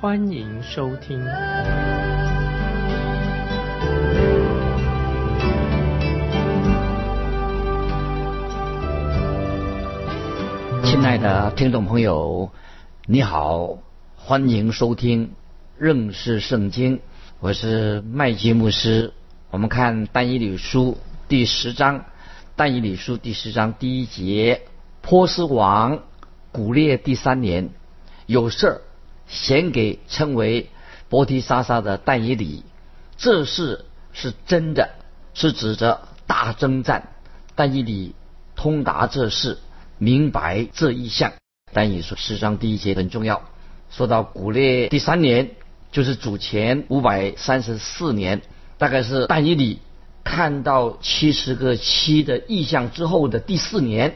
欢迎收听。亲爱的听众朋友，你好，欢迎收听认识圣经，我是麦基牧师。我们看但以理书第十章，但以理书第十章第一节，波斯王古列第三年，有事儿献给称为伯提沙撒的但以理，这事是真的，是指着大征战，但以理通达这事。明白这一项，但以说十章第一节很重要。说到古列第三年，就是主前五百三十四年，大概是但以理看到七十个七的意象之后的第四年。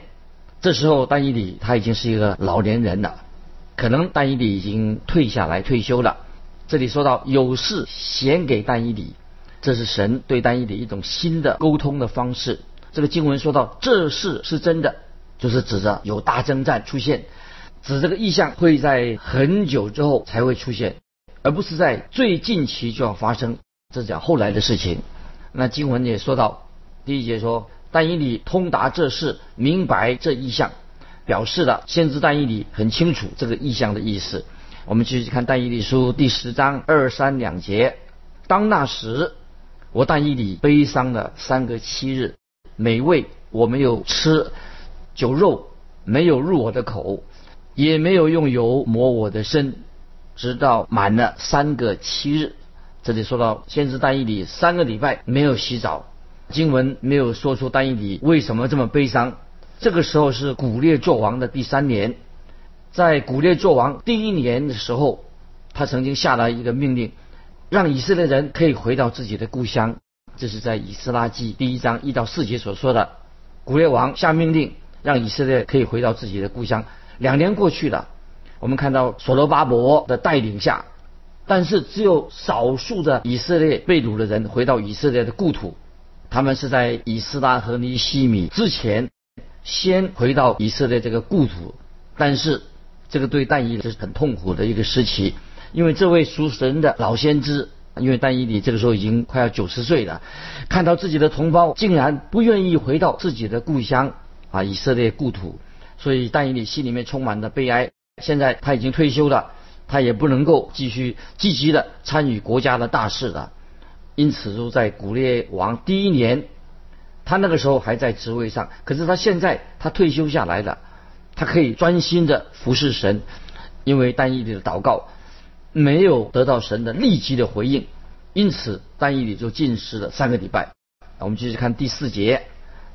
这时候但以理他已经是一个老年人了，可能但以理已经退下来退休了。这里说到有事显给但以理，这是神对但以理一种新的沟通的方式。这个经文说到这事是真的。就是指着有大征战出现，指这个意象会在很久之后才会出现，而不是在最近期就要发生。这是讲后来的事情。那经文也说到，第一节说但以理通达这事，明白这意象，表示了先知但以理很清楚这个意象的意思。我们继续看但以理书第十章二三两节。当那时，我但以理悲伤了三个七日，美味我没有吃。酒肉没有入我的口，也没有用油抹我的身，直到满了三个七日。这里说到先知但以里三个礼拜没有洗澡，经文没有说出但以里为什么这么悲伤。这个时候是古列作王的第三年，在古列作王第一年的时候，他曾经下了一个命令，让以色列人可以回到自己的故乡。这是在以斯拉记第一章一到四节所说的，古列王下命令。让以色列可以回到自己的故乡。两年过去了，我们看到所罗巴伯的带领下，但是只有少数的以色列被掳的人回到以色列的故土。他们是在以斯拉和尼西米之前先回到以色列这个故土。但是这个对但以理是很痛苦的一个时期，因为这位属神的老先知，因为但以理这个时候已经快要九十岁了，看到自己的同胞竟然不愿意回到自己的故乡。啊，以色列故土，所以但以理心里面充满了悲哀。现在他已经退休了，他也不能够继续积极的参与国家的大事了。因此，就在古列王第一年，他那个时候还在职位上，可是他现在他退休下来了，他可以专心的服侍神，因为但以理的祷告没有得到神的立即的回应，因此但以理就禁食了三个礼拜。我们继续看第四节，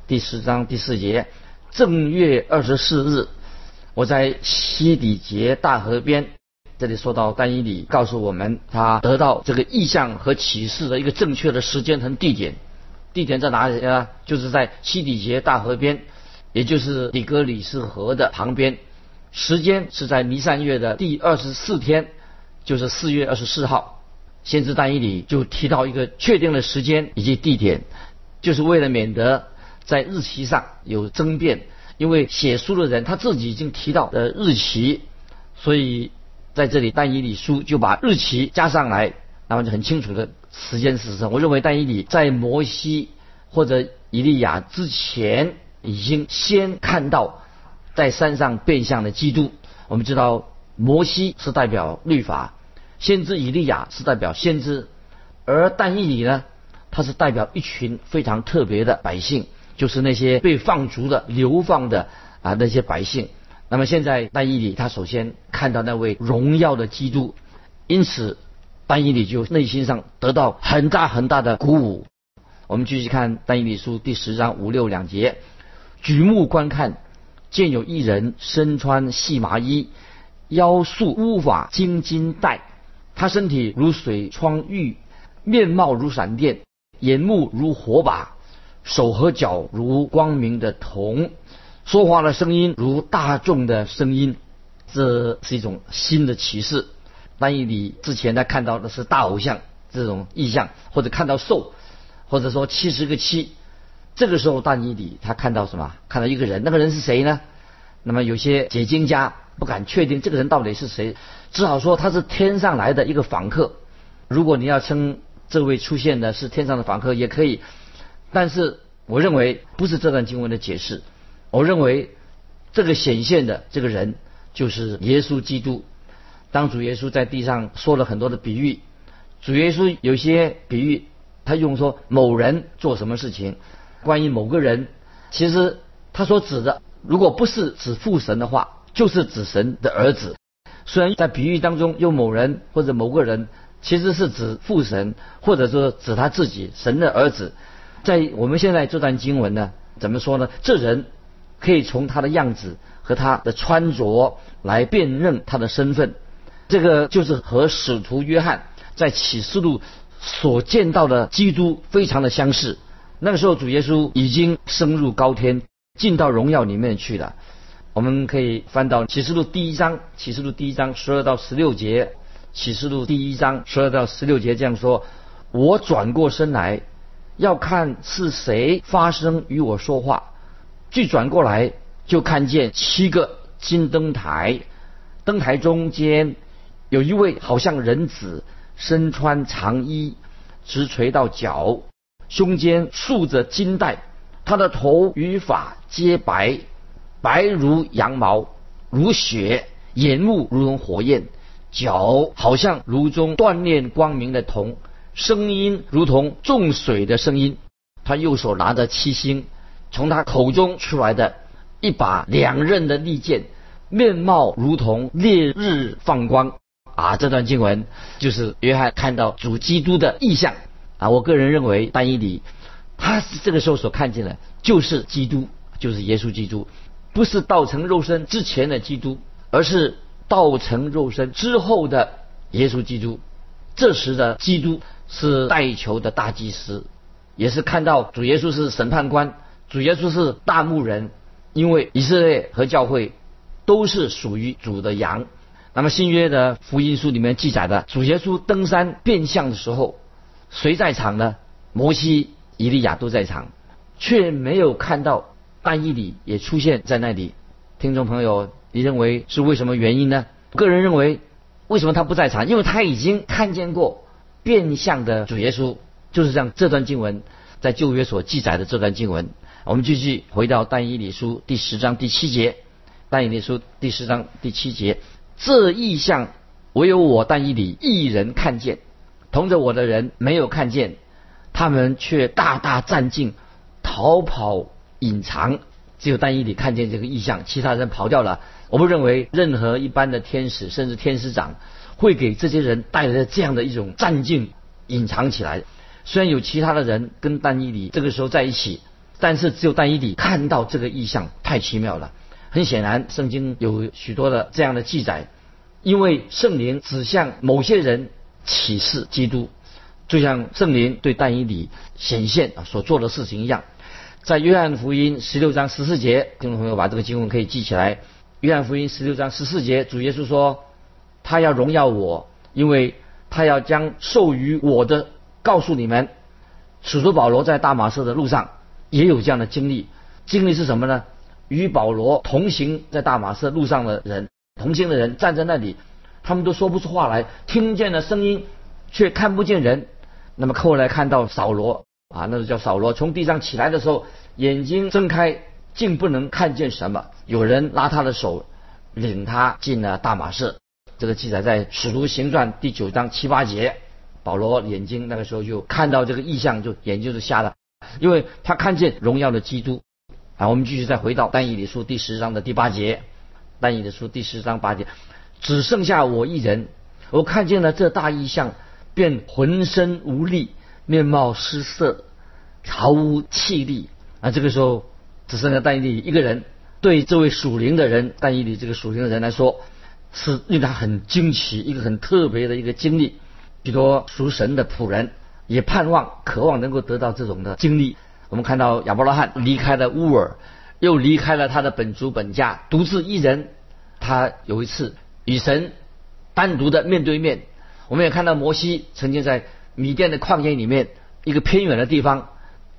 第十章第四节。正月二十四日，我在西底节大河边。这里说到丹伊里告诉我们，他得到这个意象和启示的一个正确的时间和地点。地点在哪里呢？就是在西底节大河边，也就是底格里斯河的旁边。时间是在尼散月的第二十四天，就是四月二十四号。先知丹伊里就提到一个确定的时间以及地点，就是为了免得。在日期上有争辩，因为写书的人他自己已经提到的日期，所以在这里但以理书就把日期加上来，那么就很清楚的时间是什么。我认为但以理在摩西或者以利亚之前已经先看到在山上变相的基督。我们知道摩西是代表律法，先知以利亚是代表先知，而但以理呢，他是代表一群非常特别的百姓。就是那些被放逐的、流放的啊那些百姓。那么现在但以理他首先看到那位荣耀的基督，因此但以理就内心上得到很大很大的鼓舞。我们继续看但以理书第十章五六两节，举目观看，见有一人身穿细麻衣，腰束乌发金金带，他身体如水窗玉，面貌如闪电，眼目如火把，手和脚如光明的铜，说话的声音如大众的声音。这是一种新的启示。万一你之前他看到的是大偶像这种意象，或者看到兽，或者说七十个七，这个时候大尼底他看到什么？看到一个人，那个人是谁呢？那么有些解经家不敢确定这个人到底是谁，只好说他是天上来的一个访客。如果你要称这位出现的是天上的访客也可以，但是我认为不是这段经文的解释。我认为这个显现的这个人就是耶稣基督。当主耶稣在地上说了很多的比喻，主耶稣有些比喻，他用说某人做什么事情，关于某个人，其实他所指的。如果不是指父神的话，就是指神的儿子。虽然在比喻当中用某人或者某个人，其实是指父神，或者说指他自己神的儿子。在我们现在这段经文呢，怎么说呢？这人可以从他的样子和他的穿着来辨认他的身份。这个就是和使徒约翰在启示录所见到的基督非常的相似。那个时候主耶稣已经升入高天。进到荣耀里面去了。我们可以翻到启示录第一章，启示录第一章十二到十六节。启示录第一章十二到十六节这样说：我转过身来，要看是谁发声与我说话。据转过来，就看见七个金灯台，灯台中间有一位好像人子，身穿长衣，直垂到脚，胸间束着金带。他的头与发皆白，白如羊毛，如雪；眼目如同火焰，脚好像炉中锻炼光明的铜，声音如同重水的声音。他右手拿着七星，从他口中出来的一把两刃的利剑，面貌如同烈日放光。啊，这段经文就是约翰看到主基督的意象。啊，我个人认为，单一里。他这个时候所看见的，就是基督，就是耶稣基督，不是道成肉身之前的基督，而是道成肉身之后的耶稣基督。这时的基督是代求的大祭司，也是看到主耶稣是审判官，主耶稣是大牧人，因为以色列和教会都是属于主的羊。那么新约的福音书里面记载的，主耶稣登山变相的时候，谁在场呢？摩西。以利亚都在场，却没有看到但以理也出现在那里。听众朋友，你认为是为什么原因呢？个人认为，为什么他不在场？因为他已经看见过变相的主耶稣，就是像这段经文在旧约所记载的这段经文。我们继续回到但以理书第十章第七节，但以理书第十章第七节，这异象唯有我但以理一人看见，同着我的人没有看见。他们却大大战尽，逃跑隐藏，只有单一里看见这个异象，其他人跑掉了。我不认为任何一般的天使，甚至天使长，会给这些人带来这样的一种战境隐藏起来。虽然有其他的人跟单一里这个时候在一起，但是只有单一里看到这个异象，太奇妙了。很显然，圣经有许多的这样的记载，因为圣灵指向某些人启示基督。就像圣灵对但以理显现啊所做的事情一样，在约翰福音十六章十四节，听众朋友把这个经文可以记起来。约翰福音十六章十四节，主耶稣说：“他要荣耀我，因为他要将授予我的告诉你们。”使徒保罗在大马士的路上也有这样的经历，经历是什么呢？与保罗同行在大马士路上的人，同行的人站在那里，他们都说不出话来，听见了声音，却看不见人。那么后来看到扫罗啊，那是叫扫罗，从地上起来的时候，眼睛睁开，竟不能看见什么。有人拉他的手，领他进了大马士。这个记载在《使徒行传》第九章七八节。保罗眼睛那个时候就看到这个异象，就眼睛是瞎的，因为他看见荣耀的基督。啊，我们继续再回到但以理书第十章的第八节。但以理书第十章八节，只剩下我一人，我看见了这大异象。便浑身无力，面貌失色，毫无气力。啊，这个时候只剩下但以理一个人。对这位属灵的人，但以理这个属灵的人来说，是令他很惊奇，一个很特别的一个经历。许多属神的仆人也盼望、渴望能够得到这种的经历。我们看到亚伯拉罕离开了乌尔，又离开了他的本族本家，独自一人。他有一次与神单独的面对面。我们也看到摩西曾经在米甸的旷野里面一个偏远的地方，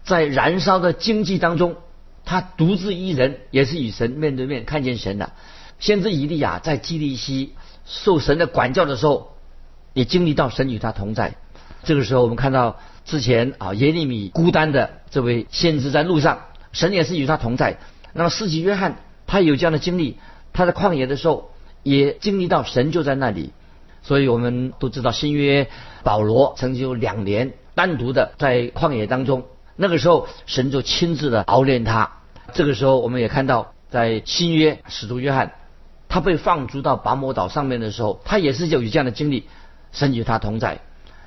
在燃烧的荆棘当中，他独自一人，也是与神面对面看见神的。先知以利亚在基利西受神的管教的时候。也经历到神与他同在。这个时候，我们看到之前啊耶利米孤单的这位先知在路上，神也是与他同在。那么，司机约翰他有这样的经历，他在旷野的时候也经历到神就在那里。所以我们都知道新约保罗曾经有两年单独的在旷野当中，那个时候神就亲自的熬炼他。这个时候，我们也看到在新约使徒约翰他被放逐到拔摩岛上面的时候，他也是有这样的经历。神与他同在，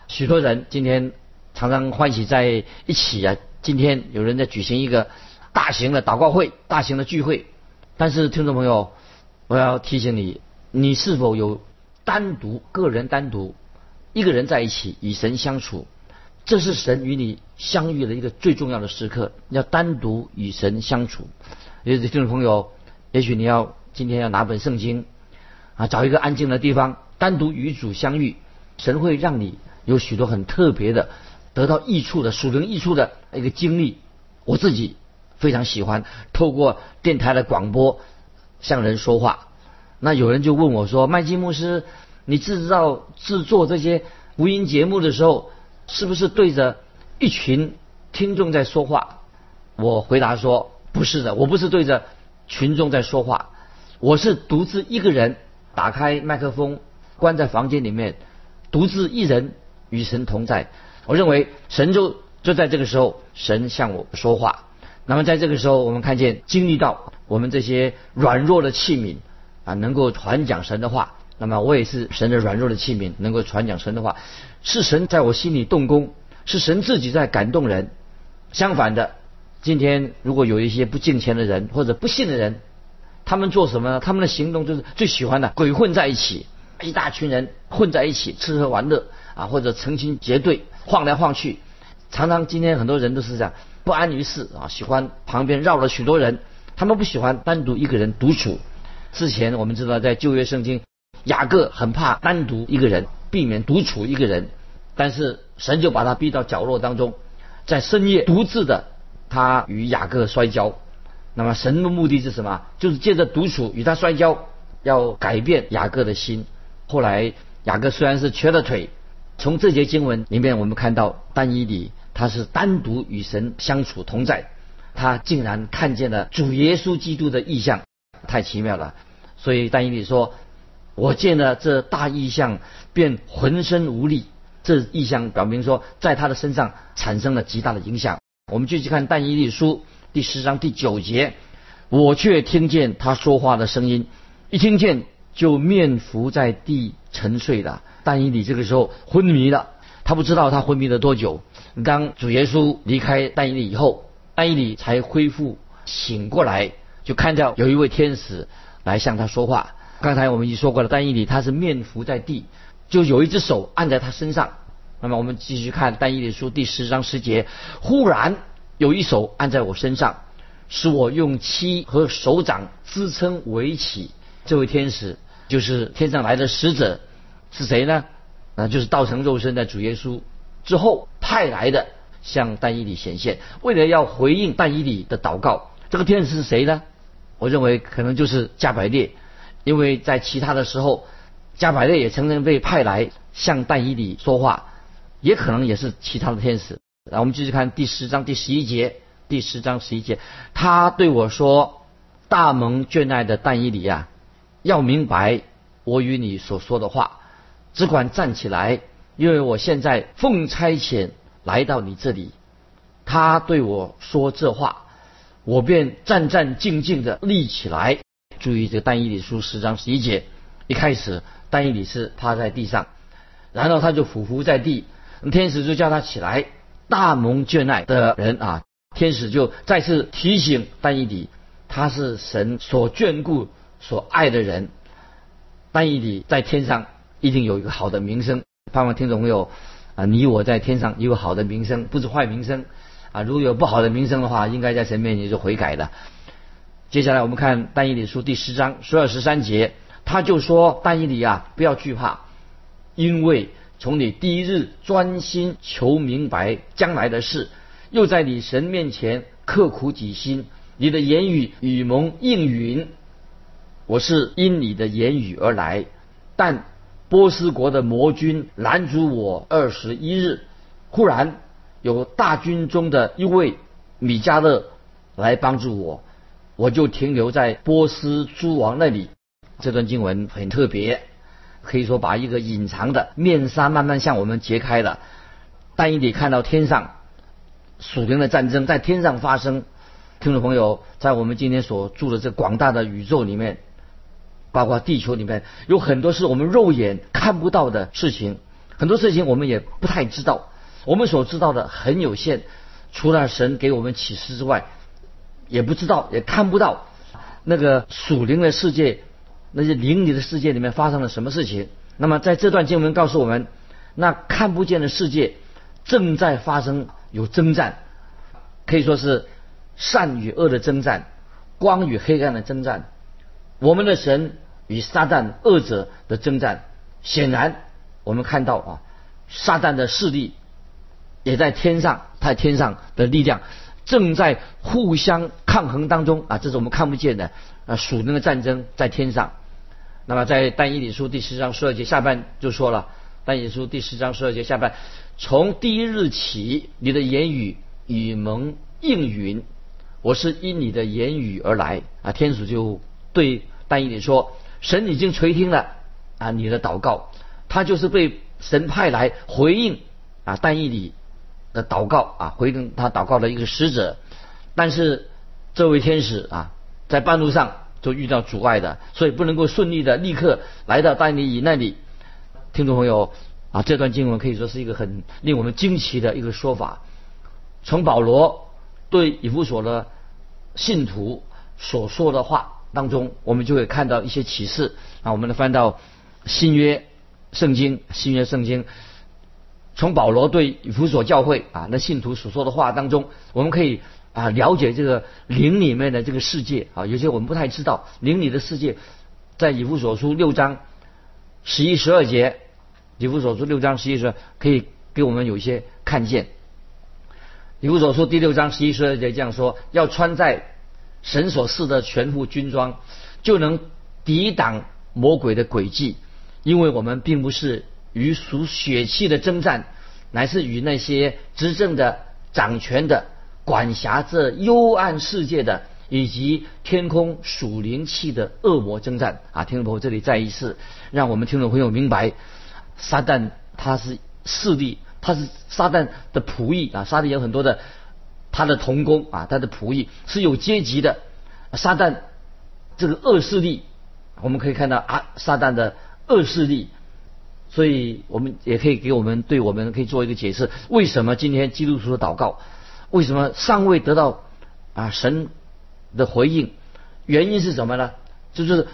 许多人今天常常欢喜在一起啊。今天有人在举行一个大型的祷告会、大型的聚会，但是听众朋友，我要提醒你，你是否有单独个人单独一个人在一起与神相处？这是神与你相遇的一个最重要的时刻，要单独与神相处。也许听众朋友，也许你要今天要拿本圣经啊，找一个安静的地方，单独与主相遇。神会让你有许多很特别的、得到益处的、属灵益处的一个经历。我自己非常喜欢透过电台的广播向人说话。那有人就问我说：“麦基牧师，你制造制作这些无音节目的时候，是不是对着一群听众在说话？”我回答说：“不是的，我不是对着群众在说话，我是独自一个人打开麦克风，关在房间里面。”独自一人与神同在，我认为神就就在这个时候，神向我说话。那么在这个时候，我们看见经历到我们这些软弱的器皿啊，能够传讲神的话。那么我也是神的软弱的器皿，能够传讲神的话。是神在我心里动工，是神自己在感动人。相反的，今天如果有一些不敬虔的人或者不信的人，他们做什么呢？他们的行动就是最喜欢的鬼混在一起。一大群人混在一起吃喝玩乐啊，或者成群结队晃来晃去，常常今天很多人都是这样不安于世啊，喜欢旁边绕了许多人，他们不喜欢单独一个人独处。之前我们知道在旧约圣经，雅各很怕单独一个人，避免独处一个人，但是神就把他逼到角落当中，在深夜独自的他与雅各摔跤。那么神的目的是什么？就是借着独处与他摔跤，要改变雅各的心。后来雅各虽然是瘸了腿，从这节经文里面我们看到但以理他是单独与神相处同在，他竟然看见了主耶稣基督的意象，太奇妙了。所以但以理说：“我见了这大意象，便浑身无力。”这意象表明说，在他的身上产生了极大的影响。我们继续看但以理书第十章第九节，我却听见他说话的声音，一听见。就面伏在地沉睡了。但以理这个时候昏迷了，他不知道他昏迷了多久。当主耶稣离开但以理以后，但以理才恢复醒过来，就看到有一位天使来向他说话。刚才我们已经说过了，但以理他是面伏在地，就有一只手按在他身上。那么我们继续看但以理书第十章十节，忽然有一手按在我身上，使我用膝和手掌支撑围起。这位天使就是天上来的使者，是谁呢？啊，就是道成肉身的主耶稣之后派来的，向但以理显现，为了要回应但以理的祷告。这个天使是谁呢？我认为可能就是加百列，因为在其他的时候，加百列也曾经被派来向但以理说话，也可能也是其他的天使。然后我们继续看第十章第十一节，第十章十一节，他对我说：“大蒙眷爱的但以理啊。”要明白我与你所说的话，只管站起来，因为我现在奉差遣来到你这里。他对我说这话，我便战战兢兢的立起来。注意这个单一理书十章十一节，一开始单一理是趴在地上，然后他就匍匐在地，天使就叫他起来。大蒙眷爱的人啊，天使就再次提醒单一理，他是神所眷顾。所爱的人，但以理在天上一定有一个好的名声。盼望听众朋友啊，你我在天上有好的名声，不是坏名声啊。如果有不好的名声的话，应该在神面前就悔改的。接下来我们看但以理书第十章十二十三节，他就说：但以理啊，不要惧怕，因为从你第一日专心求明白将来的事，又在你神面前刻苦己心，你的言语与蒙应允。我是因你的言语而来，但波斯国的魔军拦阻我二十一日。忽然有大军中的一位米迦勒来帮助我，我就停留在波斯诸王那里。这段经文很特别，可以说把一个隐藏的面纱慢慢向我们揭开了。但以理看到天上属灵的战争在天上发生，听众朋友，在我们今天所住的这广大的宇宙里面。包括地球里面有很多是我们肉眼看不到的事情，很多事情我们也不太知道，我们所知道的很有限，除了神给我们启示之外，也不知道也看不到那个属灵的世界，那些灵里的世界里面发生了什么事情。那么在这段经文告诉我们，那看不见的世界正在发生有征战，可以说是善与恶的征战，光与黑暗的征战，我们的神。与撒旦二者的征战，显然我们看到啊，撒旦的势力也在天上，在天上的力量正在互相抗衡当中啊，这是我们看不见的啊，属灵的战争在天上。那么在但以理书第十章十二节下半就说了，但以理书第十章十二节下半，从第一日起，你的言语与蒙应允，我是因你的言语而来啊，天使就对但以理说。神已经垂听了啊，你的祷告，他就是被神派来回应啊，但以理的祷告啊，回应他祷告的一个使者。但是这位天使啊，在半路上就遇到阻碍的，所以不能够顺利的立刻来到但以理那里。听众朋友啊，这段经文可以说是一个很令我们惊奇的一个说法。从保罗对以弗所的信徒所说的话。当中，我们就会看到一些启示啊。我们来翻到新约圣经，新约圣经，从保罗对以弗所教会啊那信徒所说的话当中，我们可以啊了解这个灵里面的这个世界啊。有些我们不太知道灵里的世界，在以弗所书六章十一十二节，以弗所书六章十一十二可以给我们有一些看见。以弗所书第六章十一十二节这样说：要穿在。神所赐的全副军装，就能抵挡魔鬼的诡计，因为我们并不是与属血气的征战，乃是与那些执政的、掌权的、管辖这幽暗世界的，以及天空属灵气的恶魔征战。啊，听众朋友，这里再一次让我们听众朋友明白，撒旦他是势力，他是撒旦的仆役啊，撒旦有很多的。他的童工啊，他的仆役是有阶级的。撒旦这个恶势力，我们可以看到啊，撒旦的恶势力。所以我们也可以给我们对我们可以做一个解释：为什么今天基督徒的祷告，为什么尚未得到啊神的回应？原因是什么呢？就是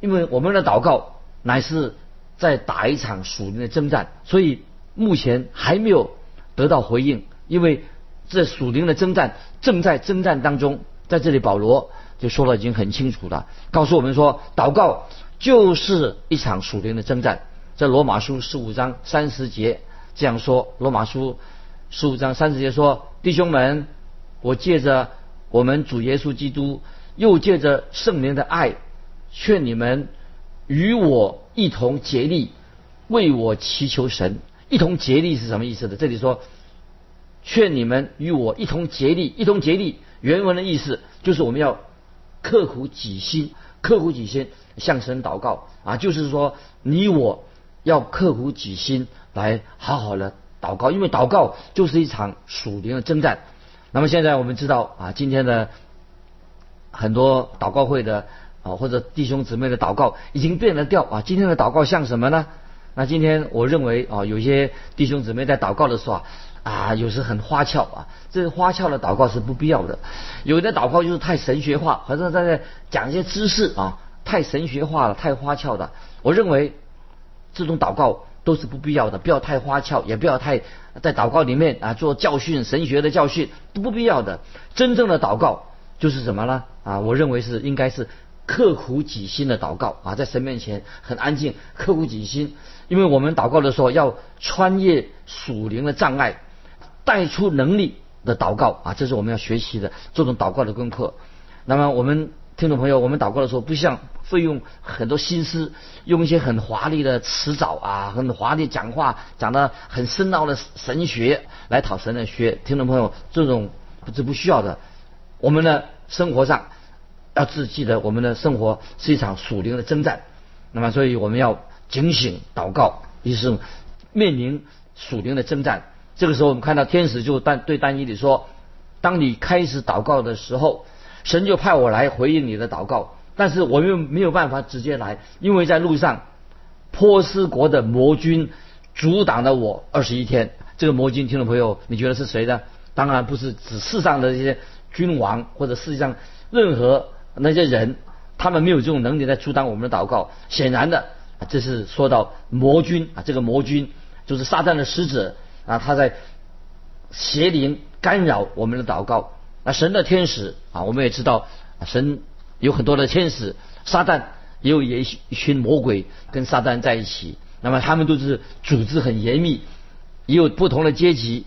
因为我们的祷告乃是在打一场属灵的征战，所以目前还没有得到回应，因为。这属灵的征战正在征战当中，在这里保罗就说了已经很清楚了，告诉我们说，祷告就是一场属灵的征战。在罗马书十五章三十节这样说，罗马书十五章三十节说：“弟兄们，我借着我们主耶稣基督，又借着圣灵的爱，劝你们与我一同竭力，为我祈求神。一同竭力是什么意思呢？这里说。”劝你们与我一同竭力，一同竭力。原文的意思就是我们要刻苦己心，刻苦己心向神祷告啊，就是说你我要刻苦己心来好好的祷告，因为祷告就是一场属灵的征战。那么现在我们知道啊，今天的很多祷告会的啊或者弟兄姊妹的祷告已经变了调啊。今天的祷告像什么呢？那今天我认为啊，有些弟兄姊妹在祷告的时候啊。啊，有时很花俏啊，这花俏的祷告是不必要的。有的祷告就是太神学化，好像在讲一些知识啊，太神学化了，太花俏的。我认为这种祷告都是不必要的，不要太花俏，也不要太在祷告里面啊做教训神学的教训都不必要的。真正的祷告就是什么呢？啊，我认为是应该是刻苦己心的祷告啊，在神面前很安静，刻苦己心。因为我们祷告的时候要穿越属灵的障碍，带出能力的祷告啊，这是我们要学习的这种祷告的功课。那么我们听众朋友，我们祷告的时候不像费用很多心思，用一些很华丽的词藻啊，很华丽讲话，讲的很深奥的神学来讨神的学。听众朋友，这种是不需要的。我们的生活上要自记得，我们的生活是一场属灵的征战。那么，所以我们要。警醒祷告，于是面临属灵的征战。这个时候，我们看到天使就单对单一里说：“当你开始祷告的时候，神就派我来回应你的祷告。但是我又没有办法直接来，因为在路上，波斯国的魔军阻挡了我二十一天。这个魔军，听众朋友，你觉得是谁呢？当然不是指世上的这些君王或者世界上任何那些人，他们没有这种能力来阻挡我们的祷告。显然的。”这是说到魔君啊，这个魔君就是撒旦的使者啊，他在邪灵干扰我们的祷告。那神的天使啊，我们也知道，神有很多的天使，撒旦也有一群魔鬼跟撒旦在一起。那么他们都是组织很严密，也有不同的阶级。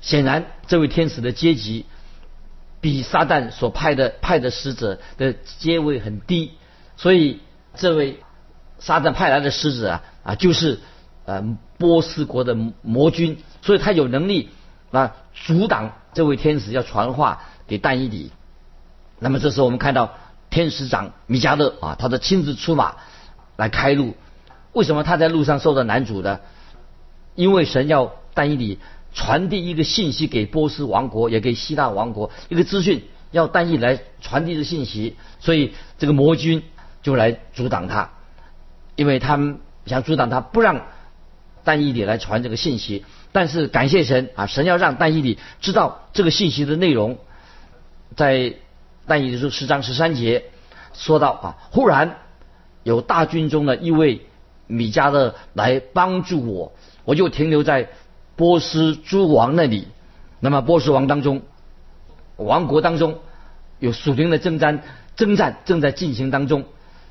显然，这位天使的阶级比撒旦所派的派的使者的阶位很低，所以这位。撒旦派来的使者啊啊，就是呃波斯国的魔君，所以他有能力啊阻挡这位天使要传话给但以理。那么这时候我们看到天使长米迦勒啊，他的亲自出马来开路。为什么他在路上受到难阻的？因为神要但以理传递一个信息给波斯王国，也给希腊王国一个资讯，要但以来传递的信息，所以这个魔君就来阻挡他。因为他们想阻挡他，不让但以理来传这个信息。但是感谢神啊，神要让但以理知道这个信息的内容。在但以理书十章十三节说到啊，忽然有大军中的一位米迦勒来帮助我，我就停留在波斯诸王那里。那么波斯王当中，王国当中有属灵的征战，征战正在进行当中。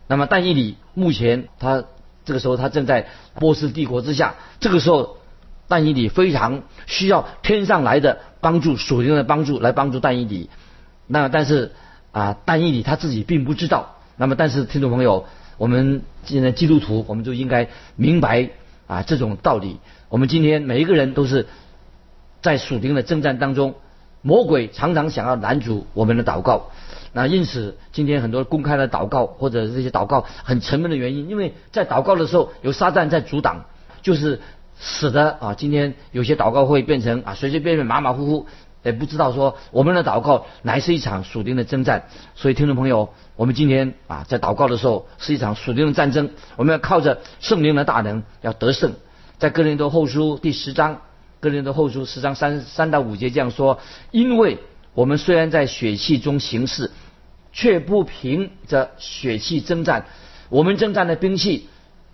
那么，但以理目前他这个时候他正在波斯帝国之下，这个时候，但以理非常需要天上来的帮助，属灵的帮助来帮助但以理。那但是啊，但以理他自己并不知道。那么，但是听众朋友，我们现在基督徒，我们就应该明白啊这种道理。我们今天每一个人都是在属灵的征战当中，魔鬼常常想要拦阻我们的祷告。那因此，今天很多公开的祷告或者这些祷告很沉闷的原因，因为在祷告的时候有撒旦在阻挡，就是使得啊，今天有些祷告会变成啊随随便便马马虎虎，也不知道说我们的祷告乃是一场属灵的征战。所以听众朋友，我们今天啊在祷告的时候是一场属灵的战争，我们要靠着圣灵的大能要得胜。在哥林多后书第十章，哥林多后书十章三三到五节这样说：因为我们虽然在血气中行事。却不凭着血气征战，我们征战的兵器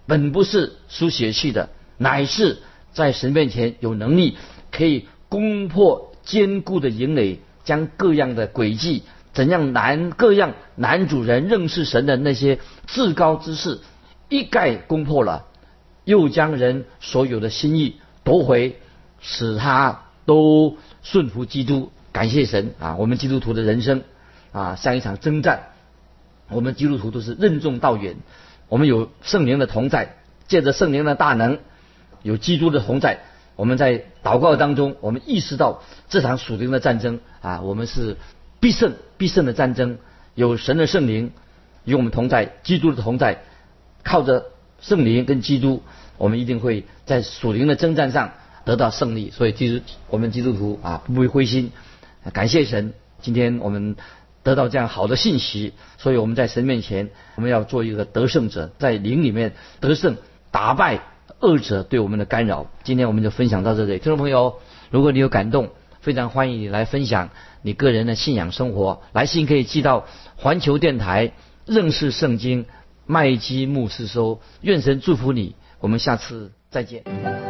本不是输血气的，乃是在神面前有能力可以攻破坚固的营垒，将各样的诡计，怎样难各样男主人认识神的那些至高之事，一概攻破了，又将人所有的心意夺回，使他都顺服基督。感谢神啊！我们基督徒的人生。啊，像一场征战，我们基督徒都是任重道远。我们有圣灵的同在，借着圣灵的大能，有基督的同在。我们在祷告当中，我们意识到这场属灵的战争啊，我们是必胜必胜的战争。有神的圣灵与我们同在，基督的同在，靠着圣灵跟基督，我们一定会在属灵的征战上得到胜利。所以，基督我们基督徒啊，不会灰心。感谢神，今天我们。得到这样好的信息，所以我们在神面前，我们要做一个得胜者，在灵里面得胜，打败恶者对我们的干扰。今天我们就分享到这里，听众朋友，如果你有感动，非常欢迎你来分享你个人的信仰生活。来信可以寄到环球电台认识圣经麦基牧师说，愿神祝福你，我们下次再见。